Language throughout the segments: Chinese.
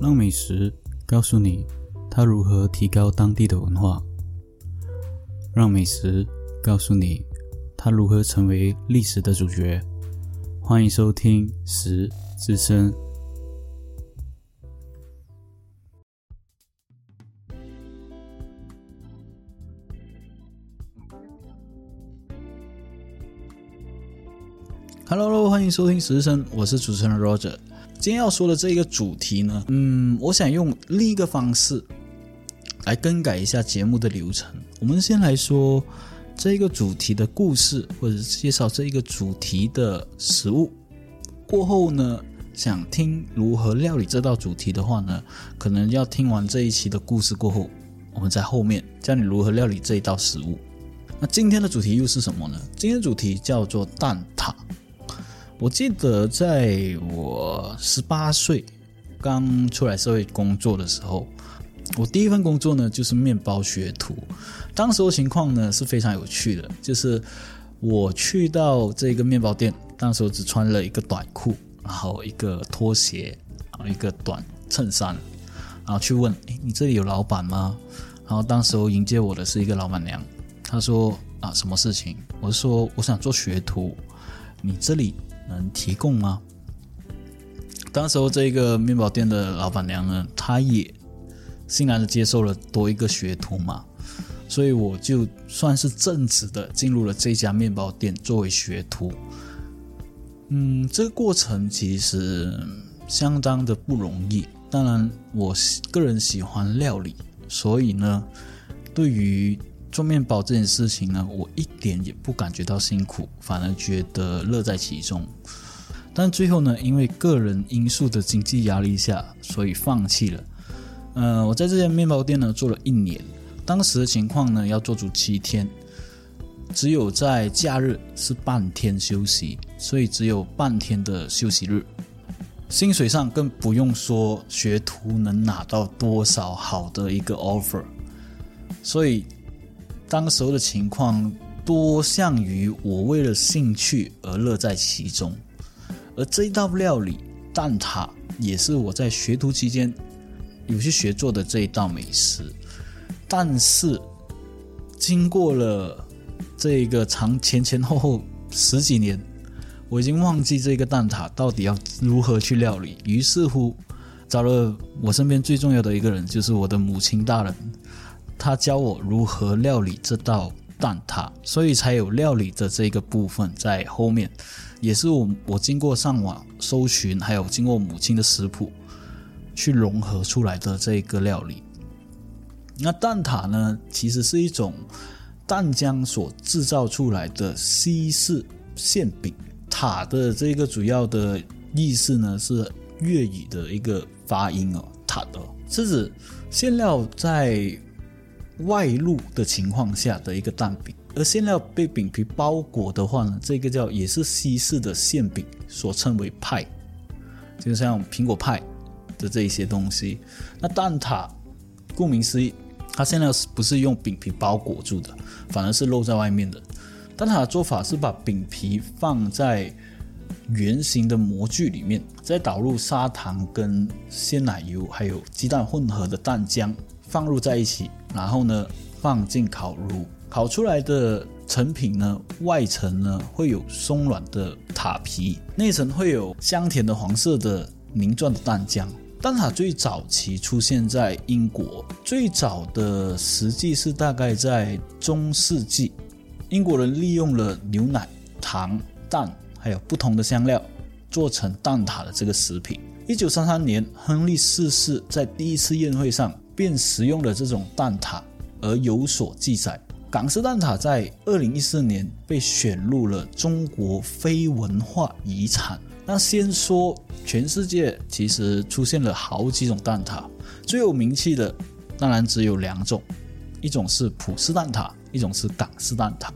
让美食告诉你它如何提高当地的文化，让美食告诉你它如何成为历史的主角。欢迎收听《食之声》。Hello，欢迎收听《食之声》，我是主持人 Roger。今天要说的这一个主题呢，嗯，我想用另一个方式来更改一下节目的流程。我们先来说这一个主题的故事，或者是介绍这一个主题的食物。过后呢，想听如何料理这道主题的话呢，可能要听完这一期的故事过后，我们在后面教你如何料理这一道食物。那今天的主题又是什么呢？今天的主题叫做蛋挞。我记得在我十八岁刚出来社会工作的时候，我第一份工作呢就是面包学徒。当时的情况呢是非常有趣的，就是我去到这个面包店，当时我只穿了一个短裤，然后一个拖鞋，然后一个短衬衫，然后去问：“诶，你这里有老板吗？”然后当时候迎接我的是一个老板娘，她说：“啊，什么事情？”我说：“我想做学徒，你这里。”能提供吗？当时候这个面包店的老板娘呢，她也欣然的接受了多一个学徒嘛，所以我就算是正直的进入了这家面包店作为学徒。嗯，这个过程其实相当的不容易。当然，我个人喜欢料理，所以呢，对于做面包这件事情呢，我一点也不感觉到辛苦，反而觉得乐在其中。但最后呢，因为个人因素的经济压力下，所以放弃了。呃，我在这家面包店呢做了一年，当时的情况呢要做足七天，只有在假日是半天休息，所以只有半天的休息日。薪水上更不用说，学徒能拿到多少好的一个 offer，所以。当时候的情况多像于我为了兴趣而乐在其中，而这一道料理蛋挞也是我在学徒期间有去学做的这一道美食。但是经过了这个长前前后后十几年，我已经忘记这个蛋挞到底要如何去料理。于是乎，找了我身边最重要的一个人，就是我的母亲大人。他教我如何料理这道蛋挞，所以才有料理的这个部分在后面，也是我我经过上网搜寻，还有经过母亲的食谱去融合出来的这个料理。那蛋挞呢，其实是一种蛋浆所制造出来的西式馅饼。塔的这个主要的意思呢，是粤语的一个发音哦，塔的是指馅料在。外露的情况下的一个蛋饼，而馅料被饼皮包裹的话呢，这个叫也是西式的馅饼，所称为派，就像苹果派的这一些东西。那蛋挞，顾名思义，它馅料是不是用饼皮包裹住的，反而是露在外面的。蛋挞的做法是把饼皮放在圆形的模具里面，再倒入砂糖跟鲜奶油还有鸡蛋混合的蛋浆放入在一起。然后呢，放进烤炉，烤出来的成品呢，外层呢会有松软的塔皮，内层会有香甜的黄色的凝状的蛋浆。蛋挞最早期出现在英国，最早的实际是大概在中世纪，英国人利用了牛奶、糖、蛋还有不同的香料，做成蛋挞的这个食品。一九三三年，亨利四世在第一次宴会上。便食用了这种蛋挞而有所记载。港式蛋挞在二零一四年被选入了中国非文化遗产。那先说全世界，其实出现了好几种蛋挞，最有名气的当然只有两种，一种是葡式蛋挞，一种是港式蛋挞。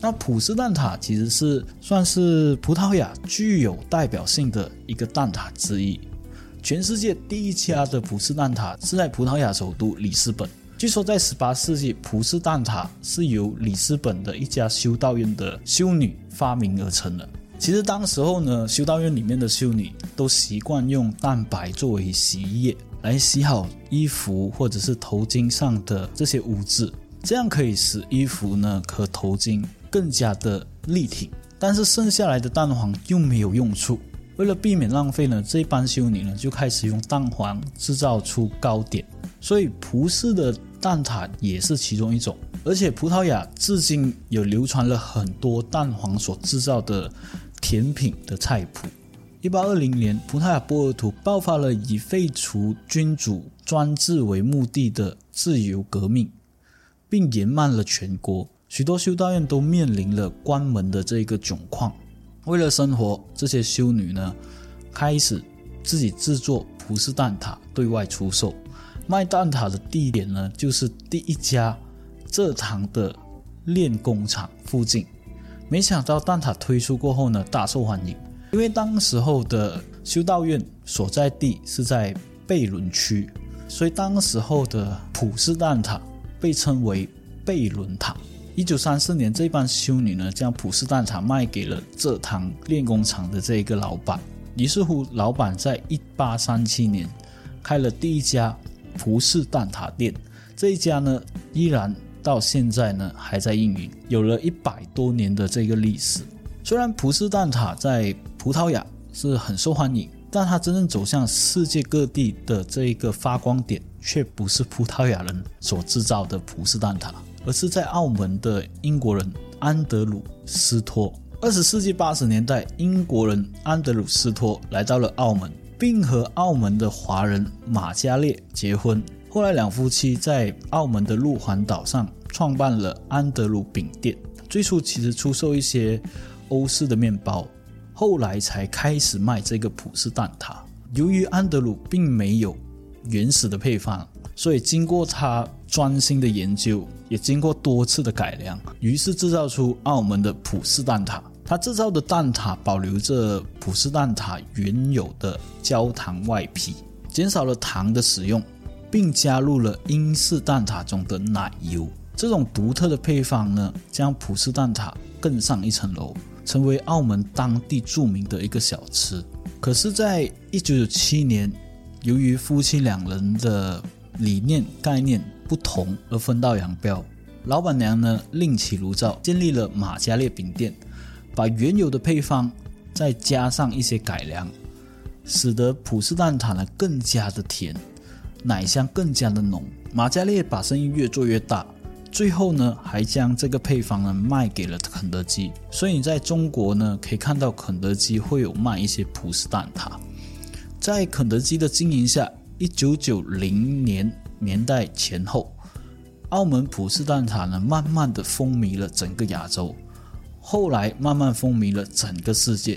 那葡式蛋挞其实是算是葡萄牙具有代表性的一个蛋挞之一。全世界第一家的葡式蛋挞是在葡萄牙首都里斯本。据说在18世纪，葡式蛋挞是由里斯本的一家修道院的修女发明而成的。其实当时候呢，修道院里面的修女都习惯用蛋白作为洗衣液来洗好衣服或者是头巾上的这些污渍，这样可以使衣服呢和头巾更加的立体。但是剩下来的蛋黄又没有用处。为了避免浪费呢，这班修女呢就开始用蛋黄制造出糕点，所以葡式的蛋挞也是其中一种。而且葡萄牙至今有流传了很多蛋黄所制造的甜品的菜谱。一八二零年，葡萄牙波尔图爆发了以废除君主专制为目的的自由革命，并延慢了全国，许多修道院都面临了关门的这个窘况。为了生活，这些修女呢，开始自己制作葡式蛋挞，对外出售。卖蛋挞的地点呢，就是第一家蔗糖的炼工厂附近。没想到蛋挞推出过后呢，大受欢迎。因为当时候的修道院所在地是在贝伦区，所以当时候的葡式蛋挞被称为贝伦塔。一九三四年，这帮修女呢将普式蛋挞卖给了蔗糖炼工厂的这一个老板。于是乎，老板在一八三七年开了第一家葡式蛋挞店。这一家呢，依然到现在呢还在运营，有了一百多年的这个历史。虽然葡式蛋挞在葡萄牙是很受欢迎，但它真正走向世界各地的这一个发光点，却不是葡萄牙人所制造的葡式蛋挞。而是在澳门的英国人安德鲁斯托。二十世纪八十年代，英国人安德鲁斯托来到了澳门，并和澳门的华人马加列结婚。后来，两夫妻在澳门的路环岛上创办了安德鲁饼店。最初其实出售一些欧式的面包，后来才开始卖这个葡式蛋挞。由于安德鲁并没有原始的配方。所以，经过他专心的研究，也经过多次的改良，于是制造出澳门的葡式蛋挞。他制造的蛋挞保留着葡式蛋挞原有的焦糖外皮，减少了糖的使用，并加入了英式蛋挞中的奶油。这种独特的配方呢，将葡式蛋挞更上一层楼，成为澳门当地著名的一个小吃。可是，在一九九七年，由于夫妻两人的理念概念不同而分道扬镳。老板娘呢另起炉灶，建立了马加列饼店，把原有的配方再加上一些改良，使得葡式蛋挞呢更加的甜，奶香更加的浓。马加列把生意越做越大，最后呢还将这个配方呢卖给了肯德基。所以在中国呢可以看到肯德基会有卖一些葡式蛋挞，在肯德基的经营下。一九九零年年代前后，澳门葡式蛋挞呢，慢慢的风靡了整个亚洲，后来慢慢风靡了整个世界，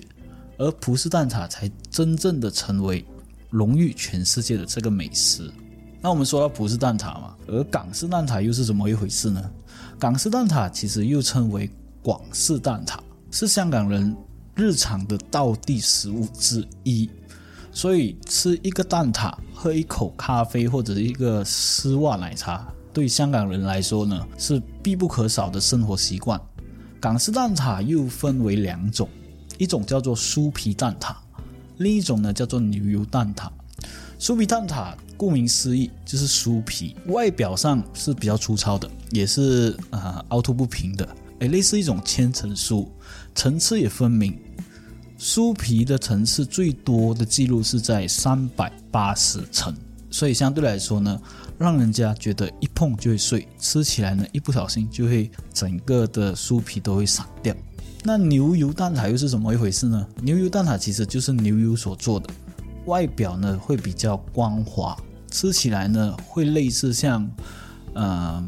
而葡式蛋挞才真正的成为荣誉全世界的这个美食。那我们说到葡式蛋挞嘛，而港式蛋挞又是怎么一回事呢？港式蛋挞其实又称为广式蛋挞，是香港人日常的道地食物之一。所以吃一个蛋挞，喝一口咖啡或者一个丝袜奶茶，对香港人来说呢是必不可少的生活习惯。港式蛋挞又分为两种，一种叫做酥皮蛋挞，另一种呢叫做牛油蛋挞。酥皮蛋挞顾名思义就是酥皮，外表上是比较粗糙的，也是啊凹凸不平的，诶，类似一种千层酥，层次也分明。酥皮的层次最多的记录是在三百八十层，所以相对来说呢，让人家觉得一碰就会碎，吃起来呢一不小心就会整个的酥皮都会散掉。那牛油蛋挞又是怎么一回事呢？牛油蛋挞其实就是牛油所做的，外表呢会比较光滑，吃起来呢会类似像，嗯，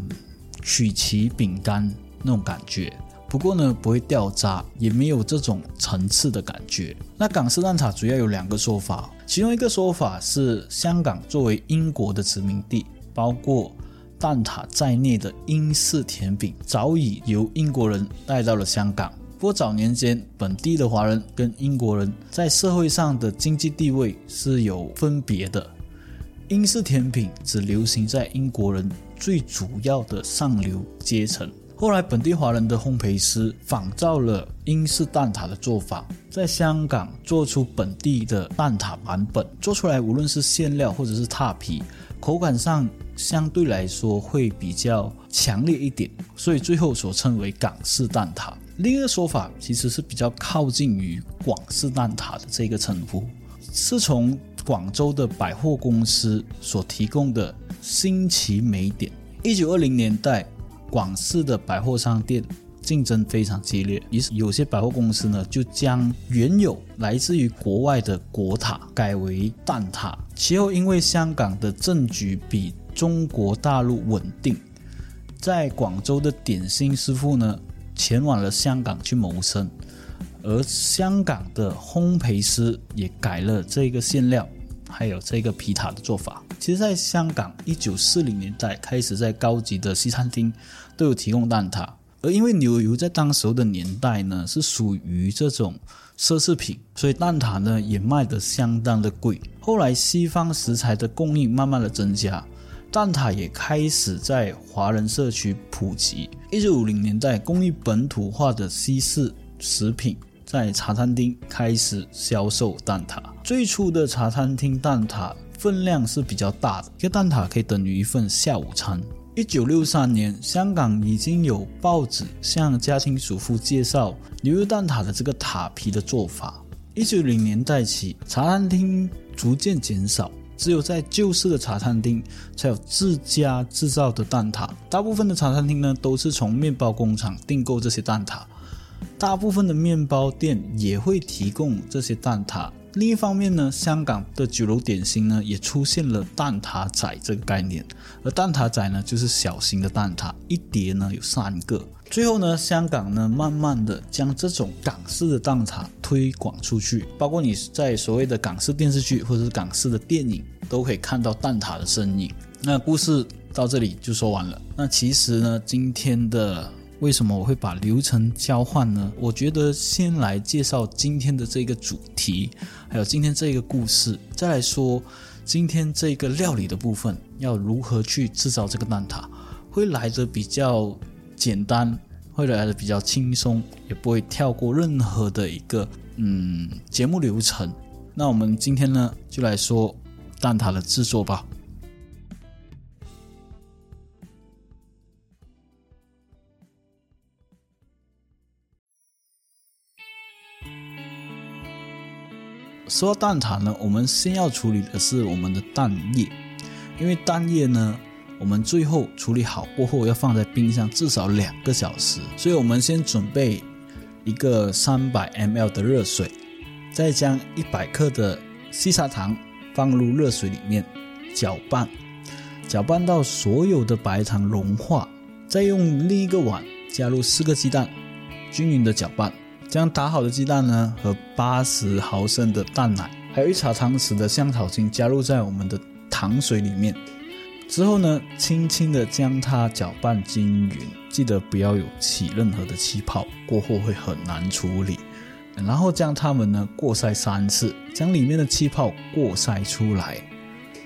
曲奇饼干那种感觉。不过呢，不会掉渣，也没有这种层次的感觉。那港式蛋挞主要有两个说法，其中一个说法是香港作为英国的殖民地，包括蛋挞在内的英式甜品早已由英国人带到了香港。不过早年间，本地的华人跟英国人在社会上的经济地位是有分别的，英式甜品只流行在英国人最主要的上流阶层。后来本地华人的烘焙师仿照了英式蛋挞的做法，在香港做出本地的蛋挞版本，做出来无论是馅料或者是踏皮，口感上相对来说会比较强烈一点，所以最后所称为港式蛋挞。另一个说法其实是比较靠近于广式蛋挞的这个称呼，是从广州的百货公司所提供的新奇美点。一九二零年代，广式的百货商店竞争非常激烈，于是有些百货公司呢就将原有来自于国外的果塔改为蛋挞。其后因为香港的政局比中国大陆稳定，在广州的点心师傅呢。前往了香港去谋生，而香港的烘焙师也改了这个馅料，还有这个皮塔的做法。其实，在香港，一九四零年代开始，在高级的西餐厅都有提供蛋挞。而因为牛油在当时的年代呢是属于这种奢侈品，所以蛋挞呢也卖得相当的贵。后来，西方食材的供应慢慢的增加。蛋挞也开始在华人社区普及。一九五零年代，工艺本土化的西式食品在茶餐厅开始销售蛋挞。最初的茶餐厅蛋挞分量是比较大的，一个蛋挞可以等于一份下午餐。一九六三年，香港已经有报纸向家庭主妇介绍牛肉蛋挞的这个塔皮的做法。一九零年代起，茶餐厅逐渐减少。只有在旧式的茶餐厅才有自家制造的蛋挞，大部分的茶餐厅呢都是从面包工厂订购这些蛋挞，大部分的面包店也会提供这些蛋挞。另一方面呢，香港的酒楼点心呢也出现了蛋挞仔这个概念，而蛋挞仔呢就是小型的蛋挞，一碟呢有三个。最后呢，香港呢慢慢的将这种港式的蛋挞推广出去，包括你在所谓的港式电视剧或者是港式的电影都可以看到蛋挞的身影。那故事到这里就说完了。那其实呢，今天的。为什么我会把流程交换呢？我觉得先来介绍今天的这个主题，还有今天这个故事，再来说今天这个料理的部分要如何去制造这个蛋挞，会来的比较简单，会来的比较轻松，也不会跳过任何的一个嗯节目流程。那我们今天呢，就来说蛋挞的制作吧。说到蛋挞呢，我们先要处理的是我们的蛋液，因为蛋液呢，我们最后处理好过后要放在冰箱至少两个小时，所以我们先准备一个三百 mL 的热水，再将一百克的细砂糖放入热水里面搅拌，搅拌到所有的白糖融化，再用另一个碗加入四个鸡蛋，均匀的搅拌。将打好的鸡蛋呢和八十毫升的蛋奶，还有一茶汤匙的香草精加入在我们的糖水里面。之后呢，轻轻的将它搅拌均匀，记得不要有起任何的气泡，过后会很难处理。然后将它们呢过筛三次，将里面的气泡过筛出来。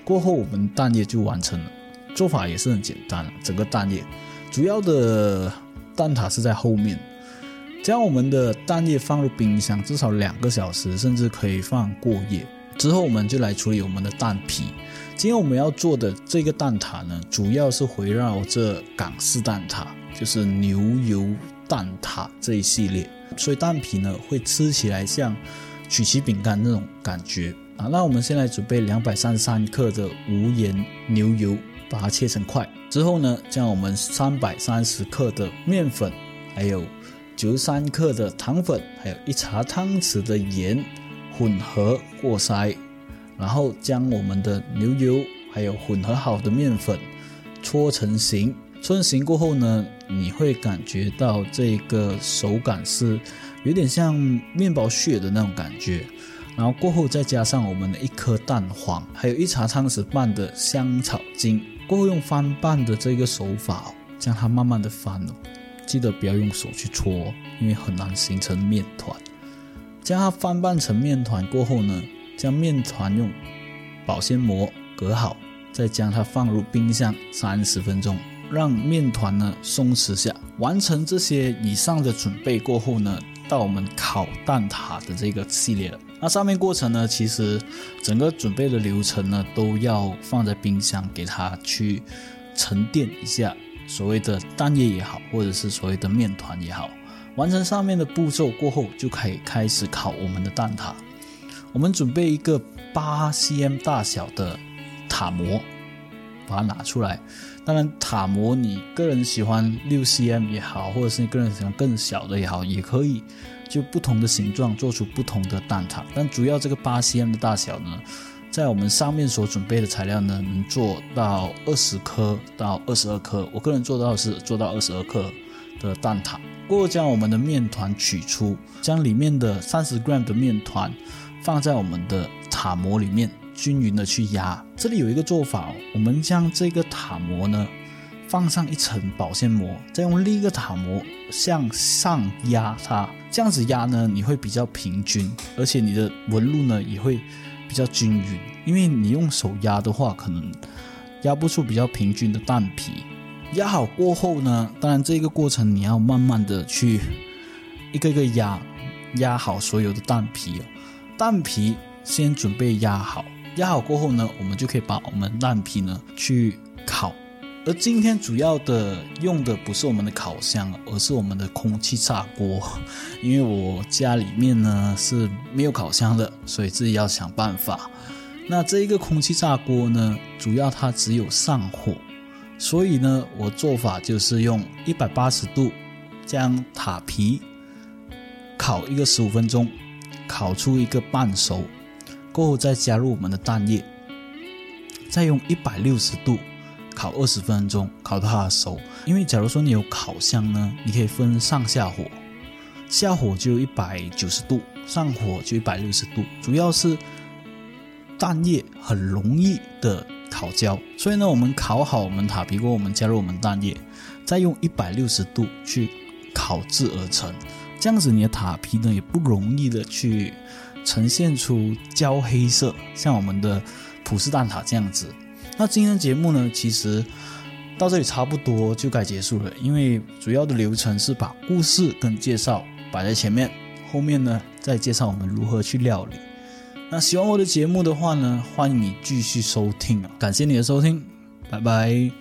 过后我们蛋液就完成了。做法也是很简单，整个蛋液主要的蛋挞是在后面。将我们的蛋液放入冰箱至少两个小时，甚至可以放过夜。之后我们就来处理我们的蛋皮。今天我们要做的这个蛋挞呢，主要是围绕这港式蛋挞，就是牛油蛋挞这一系列。所以蛋皮呢，会吃起来像曲奇饼干那种感觉啊。那我们先来准备两百三十三克的无盐牛油，把它切成块。之后呢，将我们三百三十克的面粉，还有九十三克的糖粉，还有一茶汤匙的盐混合过筛，然后将我们的牛油还有混合好的面粉搓成型。搓成型过后呢，你会感觉到这个手感是有点像面包屑的那种感觉。然后过后再加上我们的一颗蛋黄，还有一茶汤匙半的香草精。过后用翻拌的这个手法，将它慢慢的翻了。记得不要用手去搓，因为很难形成面团。将它翻拌成面团过后呢，将面团用保鲜膜隔好，再将它放入冰箱三十分钟，让面团呢松弛下，完成这些以上的准备过后呢，到我们烤蛋挞的这个系列了。那上面过程呢，其实整个准备的流程呢，都要放在冰箱给它去沉淀一下。所谓的蛋液也好，或者是所谓的面团也好，完成上面的步骤过后，就可以开始烤我们的蛋挞。我们准备一个八 cm 大小的塔模，把它拿出来。当然，塔模你个人喜欢六 cm 也好，或者是你个人喜欢更小的也好，也可以。就不同的形状做出不同的蛋挞，但主要这个八 cm 的大小呢，在我们上面所准备的材料呢，能做到二十颗到二十二颗。我个人做到的是做到二十二克的蛋挞。过后将我们的面团取出，将里面的三十 gram 的面团放在我们的塔模里面，均匀的去压。这里有一个做法，我们将这个塔模呢。放上一层保鲜膜，再用另一个塔模向上压它，这样子压呢，你会比较平均，而且你的纹路呢也会比较均匀。因为你用手压的话，可能压不出比较平均的蛋皮。压好过后呢，当然这个过程你要慢慢的去一个个压，压好所有的蛋皮。蛋皮先准备压好，压好过后呢，我们就可以把我们蛋皮呢去烤。而今天主要的用的不是我们的烤箱，而是我们的空气炸锅。因为我家里面呢是没有烤箱的，所以自己要想办法。那这一个空气炸锅呢，主要它只有上火，所以呢，我做法就是用一百八十度将塔皮烤一个十五分钟，烤出一个半熟，过后再加入我们的蛋液，再用一百六十度。烤二十分钟，烤到它熟。因为假如说你有烤箱呢，你可以分上下火，下火就一百九十度，上火就一百六十度。主要是蛋液很容易的烤焦，所以呢，我们烤好我们塔皮锅，我们加入我们蛋液，再用一百六十度去烤制而成。这样子你的塔皮呢也不容易的去呈现出焦黑色，像我们的普式蛋挞这样子。那今天的节目呢，其实到这里差不多就该结束了，因为主要的流程是把故事跟介绍摆在前面，后面呢再介绍我们如何去料理。那喜欢我的节目的话呢，欢迎你继续收听啊！感谢你的收听，拜拜。